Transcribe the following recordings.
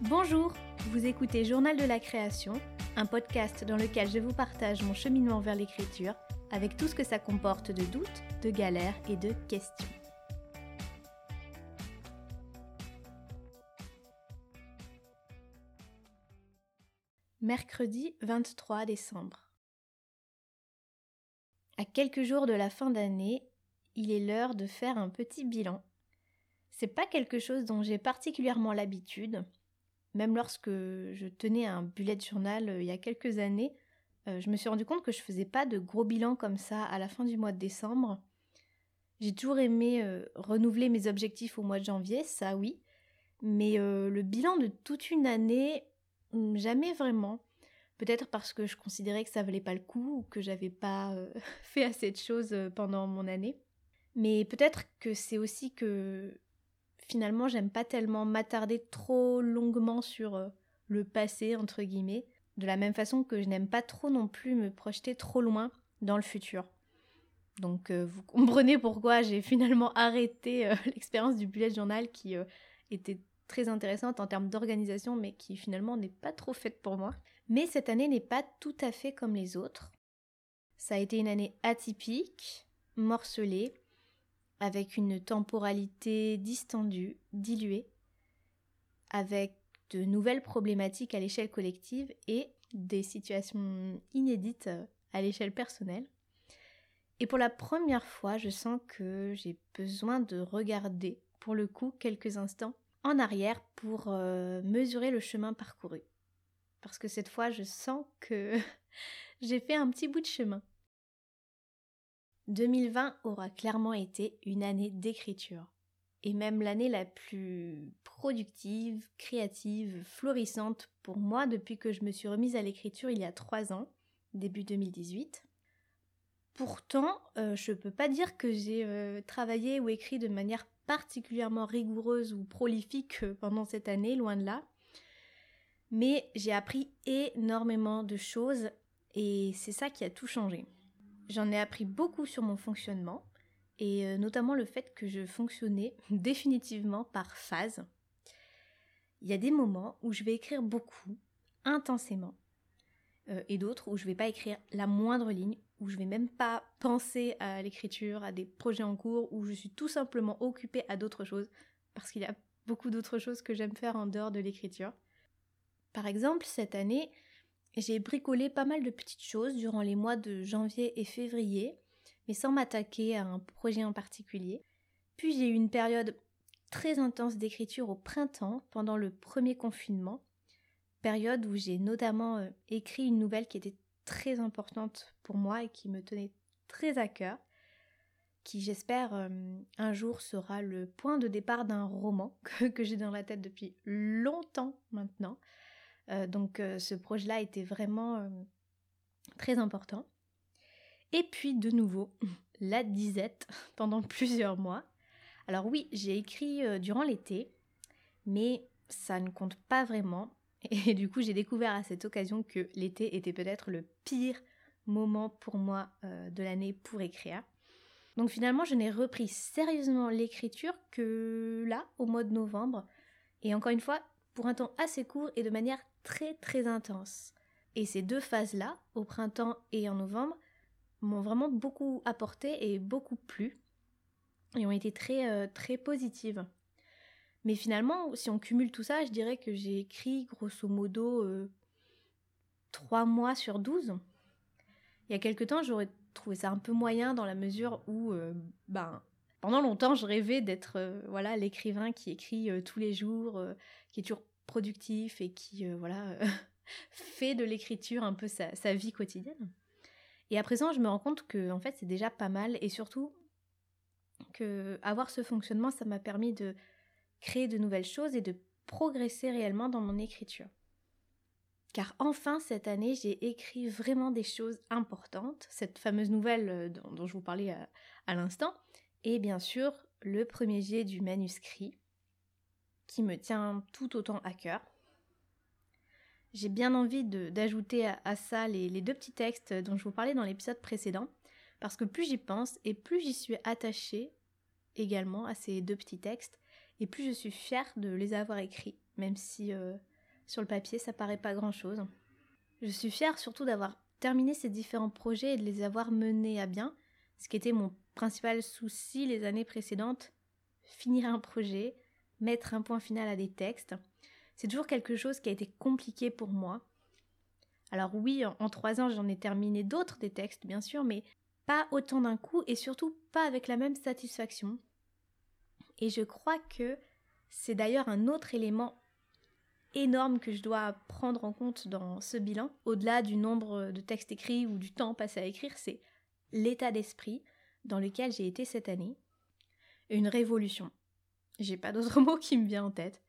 Bonjour, vous écoutez Journal de la création, un podcast dans lequel je vous partage mon cheminement vers l'écriture avec tout ce que ça comporte de doutes, de galères et de questions. Mercredi 23 décembre. À quelques jours de la fin d'année, il est l'heure de faire un petit bilan. C'est pas quelque chose dont j'ai particulièrement l'habitude. Même lorsque je tenais un bullet journal euh, il y a quelques années, euh, je me suis rendu compte que je faisais pas de gros bilans comme ça à la fin du mois de décembre. J'ai toujours aimé euh, renouveler mes objectifs au mois de janvier, ça oui, mais le bilan de toute une année, hmm, jamais vraiment. Peut-être parce que je considérais que ça valait pas le coup ou que j'avais pas fait assez de choses pendant mon année. Mais peut-être que c'est aussi que finalement j'aime pas tellement m'attarder trop longuement sur le passé entre guillemets de la même façon que je n'aime pas trop non plus me projeter trop loin dans le futur. Donc euh, vous comprenez pourquoi j'ai finalement arrêté euh, l'expérience du bullet journal qui euh, était très intéressante en termes d'organisation mais qui finalement n'est pas trop faite pour moi. Mais cette année n'est pas tout à fait comme les autres. Ça a été une année atypique, morcelée, avec une temporalité distendue, diluée, avec de nouvelles problématiques à l'échelle collective et des situations inédites à l'échelle personnelle. Et pour la première fois, je sens que j'ai besoin de regarder, pour le coup, quelques instants en arrière pour euh, mesurer le chemin parcouru. Parce que cette fois, je sens que j'ai fait un petit bout de chemin. 2020 aura clairement été une année d'écriture et même l'année la plus productive, créative, florissante pour moi depuis que je me suis remise à l'écriture il y a trois ans, début 2018. Pourtant, euh, je ne peux pas dire que j'ai euh, travaillé ou écrit de manière particulièrement rigoureuse ou prolifique euh, pendant cette année, loin de là. Mais j'ai appris énormément de choses et c'est ça qui a tout changé. J'en ai appris beaucoup sur mon fonctionnement, et euh, notamment le fait que je fonctionnais définitivement par phase. Il y a des moments où je vais écrire beaucoup, intensément, euh, et d'autres où je vais pas écrire la moindre ligne, où je vais même pas penser à l'écriture, à des projets en cours, où je suis tout simplement occupée à d'autres choses, parce qu'il y a beaucoup d'autres choses que j'aime faire en dehors de l'écriture. Par exemple, cette année, j'ai bricolé pas mal de petites choses durant les mois de janvier et février, mais sans m'attaquer à un projet en particulier. Puis j'ai eu une période très intense d'écriture au printemps, pendant le premier confinement, période où j'ai notamment euh, écrit une nouvelle qui était très importante pour moi et qui me tenait très à cœur, qui j'espère euh, un jour sera le point de départ d'un roman que, j'ai dans la tête depuis longtemps maintenant. Euh, donc ce projet-là était vraiment très important. Et puis de nouveau, la disette pendant plusieurs mois. Alors oui, j'ai écrit euh, durant l'été, mais ça ne compte pas vraiment. Et du coup, j'ai découvert à cette occasion que l'été était peut-être le pire moment pour moi euh, de l'année pour écrire. Donc finalement, je n'ai repris sérieusement l'écriture que là, au mois de novembre. Et encore une fois, pour un temps assez court et de manière très très intense. Et ces deux phases-là, au printemps et en novembre, m'ont vraiment beaucoup apporté et beaucoup plu et ont été très euh, très positives. Mais finalement, si on cumule tout ça, je dirais que j'ai écrit grosso modo euh, trois 3 mois sur 12. Il y a quelque temps, j'aurais trouvé ça un peu moyen dans la mesure où, euh, ben, pendant longtemps, je rêvais d'être voilà l'écrivain qui écrit tous les jours, qui est toujours productif et qui voilà fait de l'écriture un peu sa vie quotidienne. Et à présent, je me rends compte que en fait, c'est déjà pas mal et surtout que avoir ce fonctionnement, ça m'a permis de créer de nouvelles choses et de progresser réellement dans mon écriture. Car enfin, cette année, j'ai écrit vraiment des choses importantes, cette fameuse nouvelle euh, dont, je vous parlais à l'instant, et bien sûr, le premier jet du manuscrit, qui me tient tout autant à cœur. J'ai bien envie d'ajouter à, ça les, deux petits textes dont je vous parlais dans l'épisode précédent, parce que plus j'y pense et plus j'y suis attachée également à ces deux petits textes, et plus je suis fière de les avoir écrits, même si euh, sur le papier ça paraît pas grand chose. Je suis fière surtout d'avoir terminé ces différents projets et de les avoir menés à bien, ce qui était mon principal souci les années précédentes, finir un projet, mettre un point final à des textes. C'est toujours quelque chose qui a été compliqué pour moi. Alors oui, en trois ans j'en ai terminé d'autres des textes bien sûr, mais pas autant d'un coup et surtout pas avec la même satisfaction. Et je crois que c'est d'ailleurs un autre élément énorme que je dois prendre en compte dans ce bilan, au-delà du nombre de textes écrits ou du temps passé à écrire, c'est l'état d'esprit dans lequel j'ai été cette année. Une révolution. J'ai pas d'autre mot qui me vient en tête.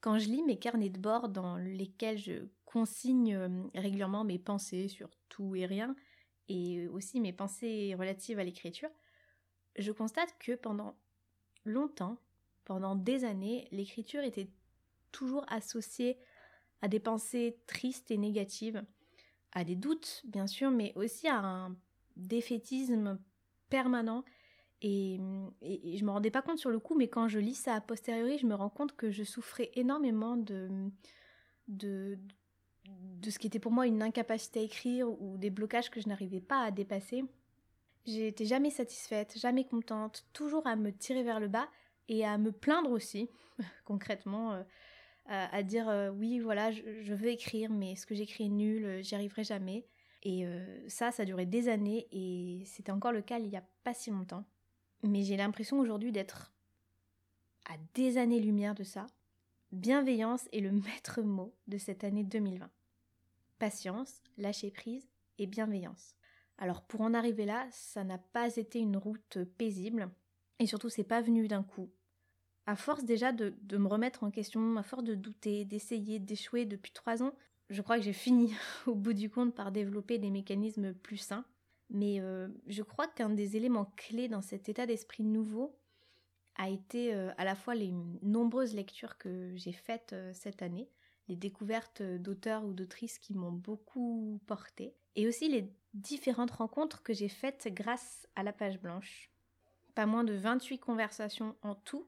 Quand je lis mes carnets de bord dans lesquels je consigne euh, régulièrement mes pensées sur tout et rien, et aussi mes pensées relatives à l'écriture, je constate que pendant longtemps, pendant des années, l'écriture était toujours associée à des pensées tristes et négatives, à des doutes bien sûr, mais aussi à un défaitisme permanent. Et, je me rendais pas compte sur le coup, mais quand je lis ça a posteriori, je me rends compte que je souffrais énormément de, de, de ce qui était pour moi une incapacité à écrire ou des blocages que je n'arrivais pas à dépasser. J'étais jamais satisfaite, jamais contente, toujours à me tirer vers le bas et à me plaindre aussi, concrètement, euh, à, dire euh, oui, voilà, je, veux écrire, mais ce que j'écris est nul, euh, j'y arriverai jamais. Et ça, ça a duré des années et c'était encore le cas il n'y a pas si longtemps. Mais j'ai l'impression aujourd'hui d'être à des années-lumière de ça. Bienveillance est le maître mot de cette année 2020. Patience, lâcher prise et bienveillance. Alors pour en arriver là, ça n'a pas été une route paisible, et surtout c'est pas venu d'un coup. À force déjà de, me remettre en question, à force de douter, d'essayer, d'échouer depuis trois ans, je crois que j'ai fini au bout du compte par développer des mécanismes plus sains. Mais euh, je crois qu'un des éléments clés dans cet état d'esprit nouveau a été euh, à la fois les nombreuses lectures que j'ai faites euh, cette année, les découvertes d'auteurs ou d'autrices qui m'ont beaucoup porté, et aussi les différentes rencontres que j'ai faites grâce à la page blanche. Pas moins de 28 conversations en tout,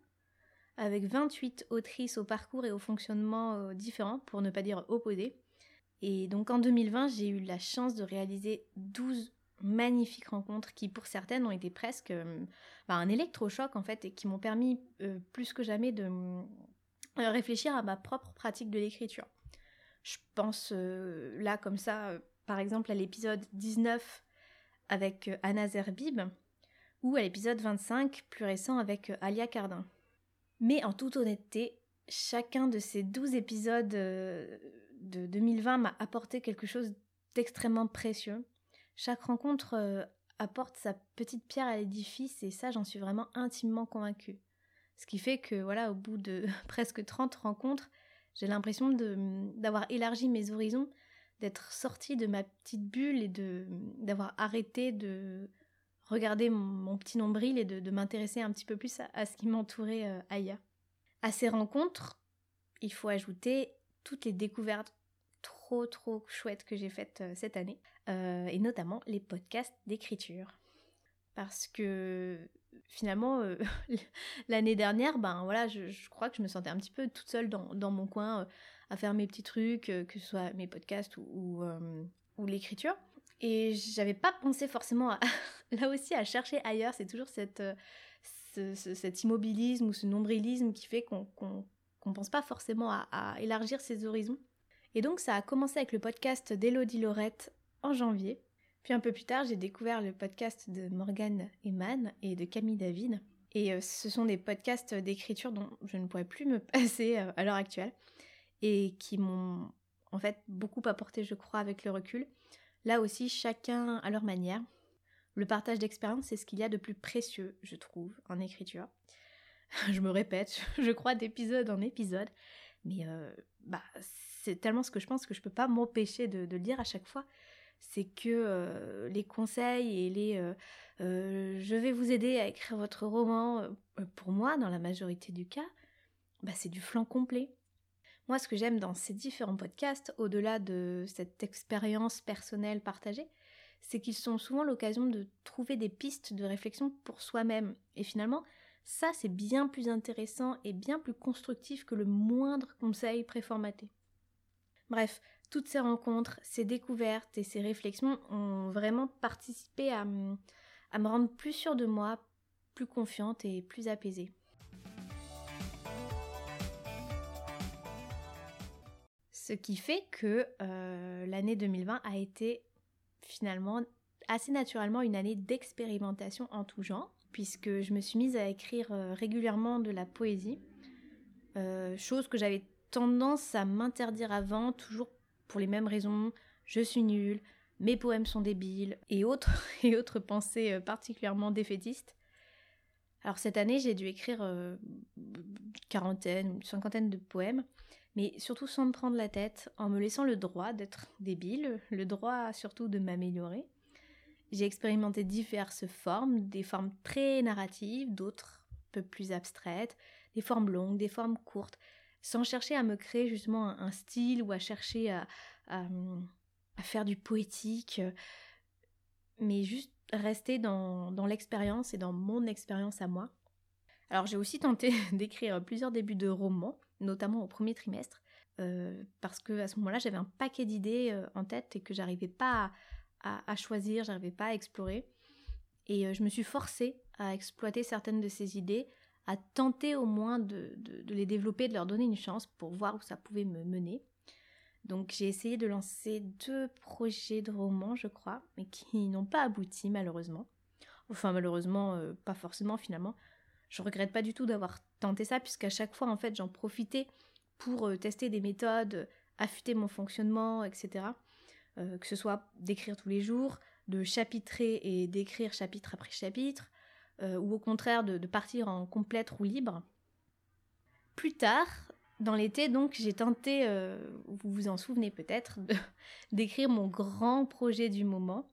avec 28 autrices au parcours et au fonctionnement différents, pour ne pas dire opposés. Et donc en 2020, j'ai eu la chance de réaliser 12 magnifiques rencontres qui pour certaines ont été presque euh, bah, un électrochoc en fait et qui m'ont permis euh, plus que jamais de réfléchir à ma propre pratique de l'écriture. Je pense là comme ça par exemple à l'épisode 19 avec euh, Anna Zerbib ou à l'épisode 25 plus récent avec euh, Alia Cardin. Mais en toute honnêteté, chacun de ces 12 épisodes euh, de 2020 m'a apporté quelque chose d'extrêmement précieux. Chaque rencontre apporte sa petite pierre à l'édifice et ça j'en suis vraiment intimement convaincue. Ce qui fait que voilà, au bout de presque 30 rencontres, j'ai l'impression d'avoir élargi mes horizons d'être sortie de ma petite bulle et de d'avoir arrêté de regarder mon, petit nombril et de, m'intéresser un petit peu plus à, ce qui m'entourait euh, ailleurs. À ces rencontres, il faut ajouter toutes les découvertes trop trop chouettes que j'ai faites euh, cette année, euh, et notamment les podcasts d'écriture. Parce que finalement, l'année dernière, ben voilà, je, crois que je me sentais un petit peu toute seule dans, dans mon coin à faire mes petits trucs, euh, que ce soit mes podcasts ou, euh, ou, l'écriture. Et j'avais pas pensé forcément là aussi à chercher ailleurs. C'est toujours cette, euh, cet immobilisme ou ce nombrilisme qui fait qu'on qu'on pense pas forcément à, élargir ses horizons. Et donc ça a commencé avec le podcast d'Elodie Laurette en janvier. Puis un peu plus tard, j'ai découvert le podcast de Morgane Eman et de Camille David. Et ce sont des podcasts d'écriture dont je ne pourrais plus me passer à l'heure actuelle et qui m'ont en fait beaucoup apporté, je crois, avec le recul. Là aussi, chacun à leur manière. Le partage d'expérience, c'est ce qu'il y a de plus précieux, je trouve, en écriture. je me répète, je crois d'épisode en épisode, mais euh, bah, c'est tellement ce que je pense que je peux pas m'empêcher de, le dire à chaque fois. C'est que euh, les conseils et les euh, je vais vous aider à écrire votre roman, pour moi, dans la majorité du cas, bah, c'est du flanc complet. Moi, ce que j'aime dans ces différents podcasts, au-delà de cette expérience personnelle partagée, c'est qu'ils sont souvent l'occasion de trouver des pistes de réflexion pour soi-même. Et finalement, ça, c'est bien plus intéressant et bien plus constructif que le moindre conseil préformaté. Bref, toutes ces rencontres, ces découvertes et ces réflexions ont vraiment participé à, me rendre plus sûre de moi, plus confiante et plus apaisée. Ce qui fait que euh, l'année 2020 a été finalement assez naturellement une année d'expérimentation en tout genre, puisque je me suis mise à écrire euh, régulièrement de la poésie, euh, chose que j'avais tendance à m'interdire avant, toujours pour les mêmes raisons, je suis nulle, mes poèmes sont débiles, et autres, et autres pensées particulièrement défaitistes. Alors cette année, j'ai dû écrire une quarantaine, une cinquantaine de poèmes, mais surtout sans me prendre la tête, en me laissant le droit d'être débile, le droit surtout de m'améliorer. J'ai expérimenté diverses formes, des formes très narratives, d'autres un peu plus abstraites, des formes longues, des formes courtes, sans chercher à me créer justement un, style ou à chercher à, à, faire du poétique, mais juste rester dans, dans l'expérience et dans mon expérience à moi. Alors j'ai aussi tenté d'écrire plusieurs débuts de romans, notamment au premier trimestre, euh, parce que à ce moment-là, j'avais un paquet d'idées euh, en tête et que j'arrivais pas à, à, choisir, j'arrivais pas à explorer. Et euh, je me suis forcée à exploiter certaines de ces idées, à tenter au moins de, les développer, de leur donner une chance pour voir où ça pouvait me mener. Donc j'ai essayé de lancer deux projets de romans, je crois, mais qui n'ont pas abouti malheureusement. Enfin malheureusement, pas forcément finalement. Je regrette pas du tout d'avoir tenté ça, puisqu'à chaque fois, en fait, j'en profitais pour euh, tester des méthodes, affûter mon fonctionnement, etc. Euh, que ce soit d'écrire tous les jours, de chapitrer et d'écrire chapitre après chapitre, euh, ou au contraire de, partir en complète roue libre. Plus tard, dans l'été, donc, j'ai tenté, vous vous en souvenez peut-être, d'écrire mon grand projet du moment,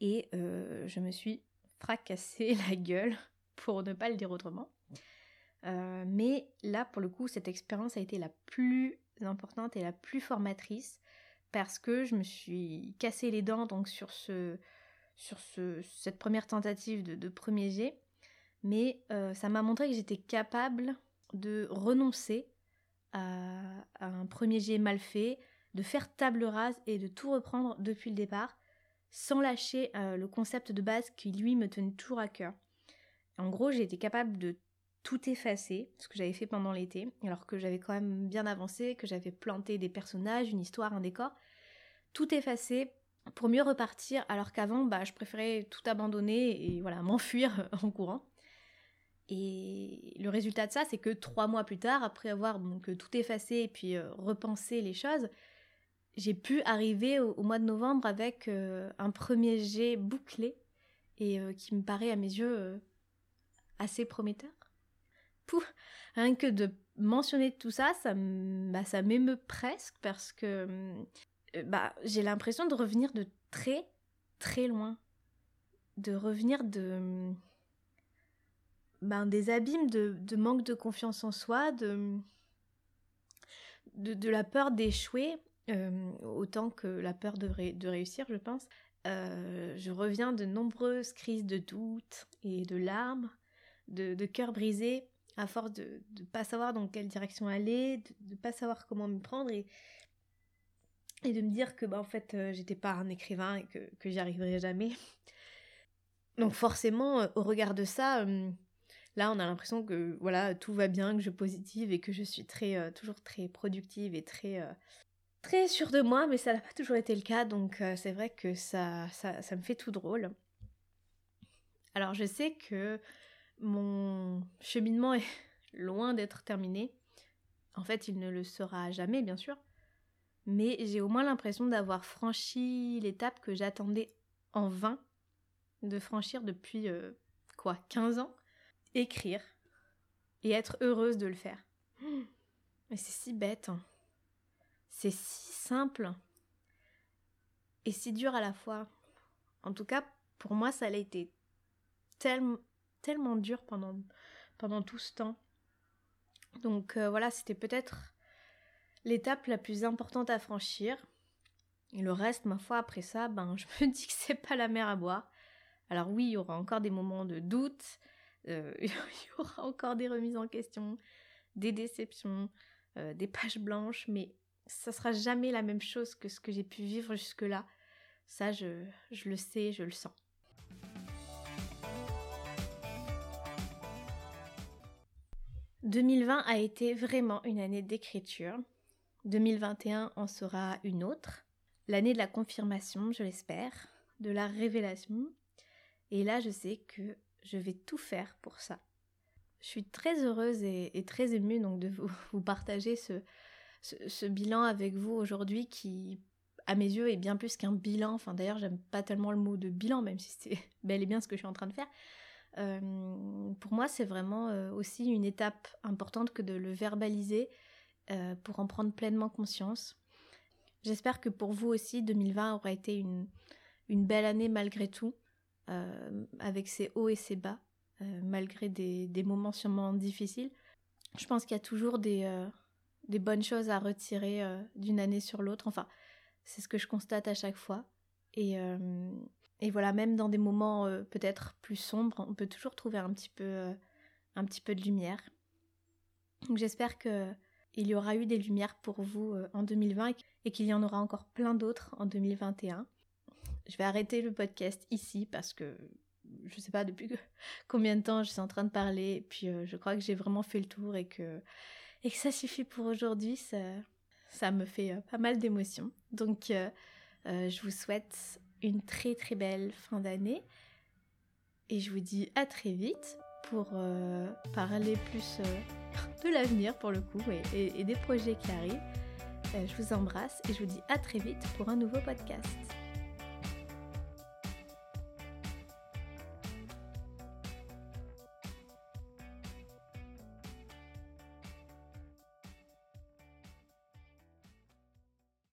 et je me suis fracassé la gueule pour ne pas le dire autrement. Euh, mais là, pour le coup, cette expérience a été la plus importante et la plus formatrice parce que je me suis cassé les dents donc sur ce sur ce, cette première tentative de, premier jet, mais euh, ça m'a montré que j'étais capable de renoncer à, un premier jet mal fait, de faire table rase et de tout reprendre depuis le départ, sans lâcher euh, le concept de base qui lui me tenait toujours à cœur. En gros, j'ai été capable de tout effacer, ce que j'avais fait pendant l'été, alors que j'avais quand même bien avancé, que j'avais planté des personnages, une histoire, un décor. Tout effacer pour mieux repartir, alors qu'avant, bah, je préférais tout abandonner et voilà, m'enfuir en courant. Et le résultat de ça, c'est que trois mois plus tard, après avoir tout effacé et puis euh, repensé les choses, j'ai pu arriver au, mois de novembre avec euh, un premier jet bouclé et euh, qui me paraît à mes yeux assez prometteur. Pouf, rien que de mentionner tout ça, ça, bah, ça m'émeut presque parce que euh, bah, j'ai l'impression de revenir de très très loin. De revenir de. Ben, des abîmes de, manque de confiance en soi, de, de, de la peur d'échouer, euh, autant que la peur de, réussir, je pense. Euh, je reviens de nombreuses crises de doute et de larmes de, de cœur brisé à force de ne pas savoir dans quelle direction aller, de ne pas savoir comment me prendre et, de me dire que bah, en fait euh, j'étais pas un écrivain et que, que j'y arriverais jamais. Donc forcément, euh, au regard de ça, euh, là on a l'impression que voilà tout va bien, que je positive et que je suis très toujours très productive et très très sûre de moi, mais ça n'a pas toujours été le cas, donc c'est vrai que ça, ça me fait tout drôle. Alors je sais que mon cheminement est loin d'être terminé. En fait, il ne le sera jamais, bien sûr. Mais j'ai au moins l'impression d'avoir franchi l'étape que j'attendais en vain de franchir depuis, euh, quoi, 15 ans. Écrire. Et être heureuse de le faire. Mais c'est si bête. Hein. C'est si simple. Et si dur à la fois. En tout cas, pour moi, ça a été tellement tellement dur pendant, pendant tout ce temps. Donc euh, voilà, c'était peut-être l'étape la plus importante à franchir. Et le reste, ma foi, après ça, ben, je me dis que c'est pas la mer à boire. Alors oui, il y aura encore des moments de doute, euh, il y aura encore des remises en question, des déceptions, euh, des pages blanches, mais ça sera jamais la même chose que ce que j'ai pu vivre jusque-là. Ça, je, je le sais, je le sens. « 2020 a été vraiment une année d'écriture. 2021 en sera une autre. L'année de la confirmation, je l'espère, de la révélation. Et là, je sais que je vais tout faire pour ça. Je suis très heureuse et, très émue donc de vous, partager ce, ce, bilan avec vous aujourd'hui qui, à mes yeux, est bien plus qu'un bilan. Enfin, d'ailleurs, j'aime pas tellement le mot de bilan, même si c'est bel et bien ce que je suis en train de faire. Euh, pour moi, c'est vraiment euh, aussi une étape importante que de le verbaliser euh, pour en prendre pleinement conscience. J'espère que pour vous aussi, 2020 aura été une, belle année malgré tout, avec ses hauts et ses bas, malgré des, moments sûrement difficiles. Je pense qu'il y a toujours des, bonnes choses à retirer d'une année sur l'autre. Enfin, c'est ce que je constate à chaque fois. Et voilà, même dans des moments peut-être plus sombres, on peut toujours trouver un petit peu, un petit peu de lumière. Donc j'espère que il y aura eu des lumières pour vous euh, en 2020 et qu'il y en aura encore plein d'autres en 2021. Je vais arrêter le podcast ici parce que je ne sais pas depuis combien de temps je suis en train de parler et puis euh, je crois que j'ai vraiment fait le tour et que, et que ça suffit pour aujourd'hui. Ça, me fait euh, pas mal d'émotions. Donc je vous souhaite une très très belle fin d'année et je vous dis à très vite pour parler plus de l'avenir pour le coup et, des projets qui arrivent. Euh, je vous embrasse et je vous dis à très vite pour un nouveau podcast.